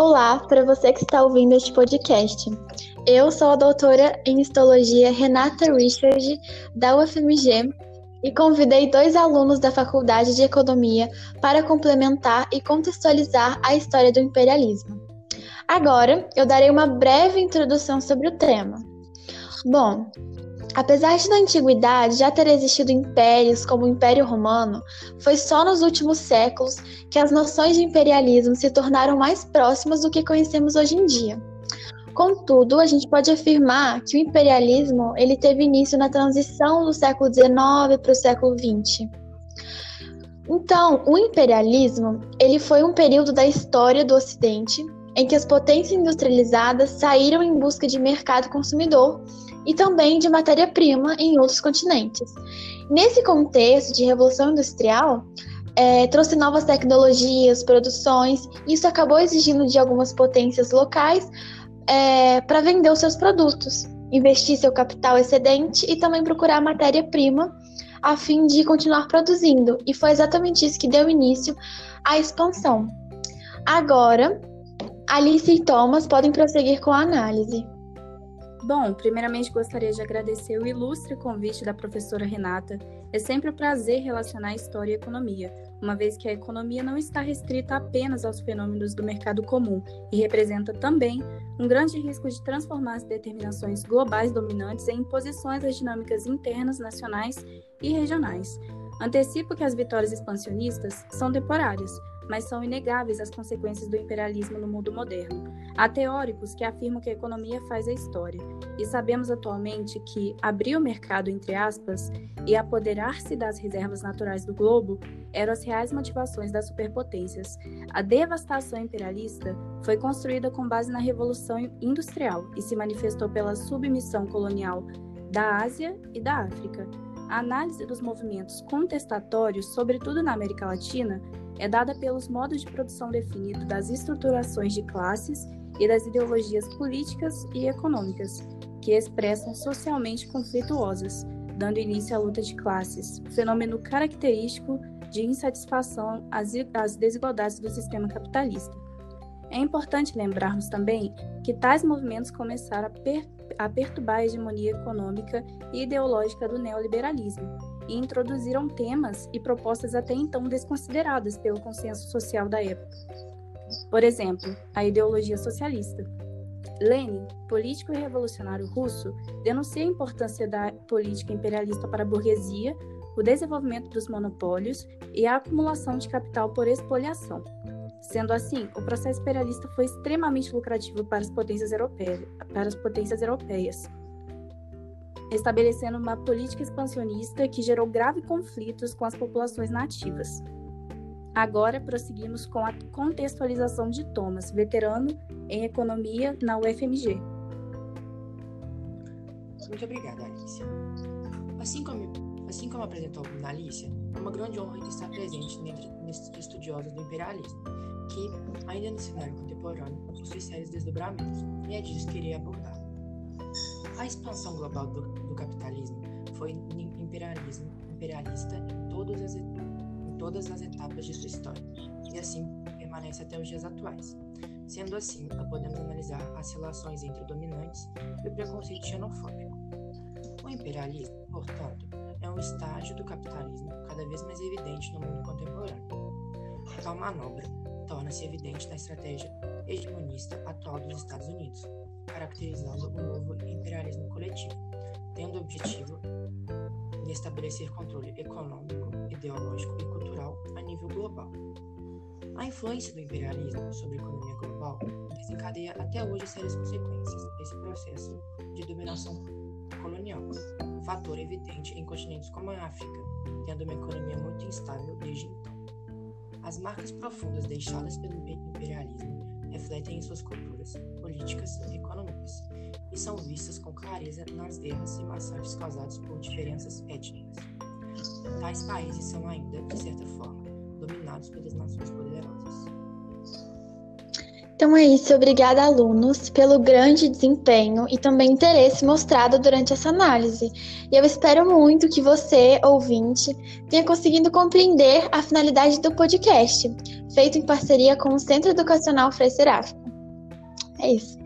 Olá para você que está ouvindo este podcast. Eu sou a doutora em Histologia Renata Richard, da UFMG, e convidei dois alunos da Faculdade de Economia para complementar e contextualizar a história do imperialismo. Agora, eu darei uma breve introdução sobre o tema. Bom, Apesar de na antiguidade já ter existido impérios como o Império Romano, foi só nos últimos séculos que as noções de imperialismo se tornaram mais próximas do que conhecemos hoje em dia. Contudo, a gente pode afirmar que o imperialismo ele teve início na transição do século XIX para o século XX. Então, o imperialismo ele foi um período da história do Ocidente em que as potências industrializadas saíram em busca de mercado consumidor e também de matéria-prima em outros continentes. Nesse contexto de revolução industrial, é, trouxe novas tecnologias, produções, e isso acabou exigindo de algumas potências locais é, para vender os seus produtos, investir seu capital excedente e também procurar matéria-prima a fim de continuar produzindo. E foi exatamente isso que deu início à expansão. Agora, Alice e Thomas podem prosseguir com a análise. Bom, primeiramente gostaria de agradecer o ilustre convite da professora Renata. É sempre um prazer relacionar história e economia, uma vez que a economia não está restrita apenas aos fenômenos do mercado comum e representa também um grande risco de transformar as determinações globais dominantes em imposições às dinâmicas internas, nacionais e regionais. Antecipo que as vitórias expansionistas são temporárias, mas são inegáveis as consequências do imperialismo no mundo moderno. Há teóricos que afirmam que a economia faz a história, e sabemos atualmente que abrir o mercado, entre aspas, e apoderar-se das reservas naturais do globo eram as reais motivações das superpotências. A devastação imperialista foi construída com base na Revolução Industrial e se manifestou pela submissão colonial da Ásia e da África. A análise dos movimentos contestatórios, sobretudo na América Latina, é dada pelos modos de produção definidos das estruturações de classes e das ideologias políticas e econômicas, que expressam socialmente conflituosas, dando início à luta de classes, fenômeno característico de insatisfação às desigualdades do sistema capitalista. É importante lembrarmos também que tais movimentos começaram a, per a perturbar a hegemonia econômica e ideológica do neoliberalismo, e introduziram temas e propostas até então desconsideradas pelo consenso social da época. Por exemplo, a ideologia socialista. Lenin, político e revolucionário russo, denuncia a importância da política imperialista para a burguesia, o desenvolvimento dos monopólios e a acumulação de capital por expoliação. Sendo assim, o processo imperialista foi extremamente lucrativo para as potências europeias, para as potências europeias estabelecendo uma política expansionista que gerou graves conflitos com as populações nativas. Agora prosseguimos com a contextualização de Thomas, veterano em economia na UFMG. Muito obrigada, Alicia. Assim como, assim como apresentou a Alicia, é uma grande honra estar presente nesses estudiosos do imperialismo, que, ainda no cenário contemporâneo, possui sérios desdobramentos, e é disso que irei abordar. A expansão global do, do capitalismo foi imperialismo, imperialista em todas, as, em todas as etapas de sua história, e assim permanece até os dias atuais. Sendo assim, podemos analisar as relações entre dominantes e o preconceito xenofóbico. O imperialismo, portanto, é um estágio do capitalismo cada vez mais evidente no mundo contemporâneo. Tal manobra torna-se evidente na estratégia hegemonista atual dos Estados Unidos, caracterizando o novo imperialismo coletivo, tendo o objetivo de estabelecer controle econômico, ideológico e cultural a nível global. A influência do imperialismo sobre a economia global desencadeia até hoje sérias consequências desse processo de dominação colonial, fator evidente em continentes como a África, tendo uma economia muito instável desde então. As marcas profundas deixadas pelo imperialismo refletem em suas culturas, políticas e econômicas, e são vistas com clareza nas guerras e massacres causados por diferenças étnicas. Tais países são ainda, de certa forma, dominados pelas nações poderosas. Então é isso, obrigada alunos pelo grande desempenho e também interesse mostrado durante essa análise. E eu espero muito que você, ouvinte, tenha conseguido compreender a finalidade do podcast, feito em parceria com o Centro Educacional Frei Seráfico. É isso.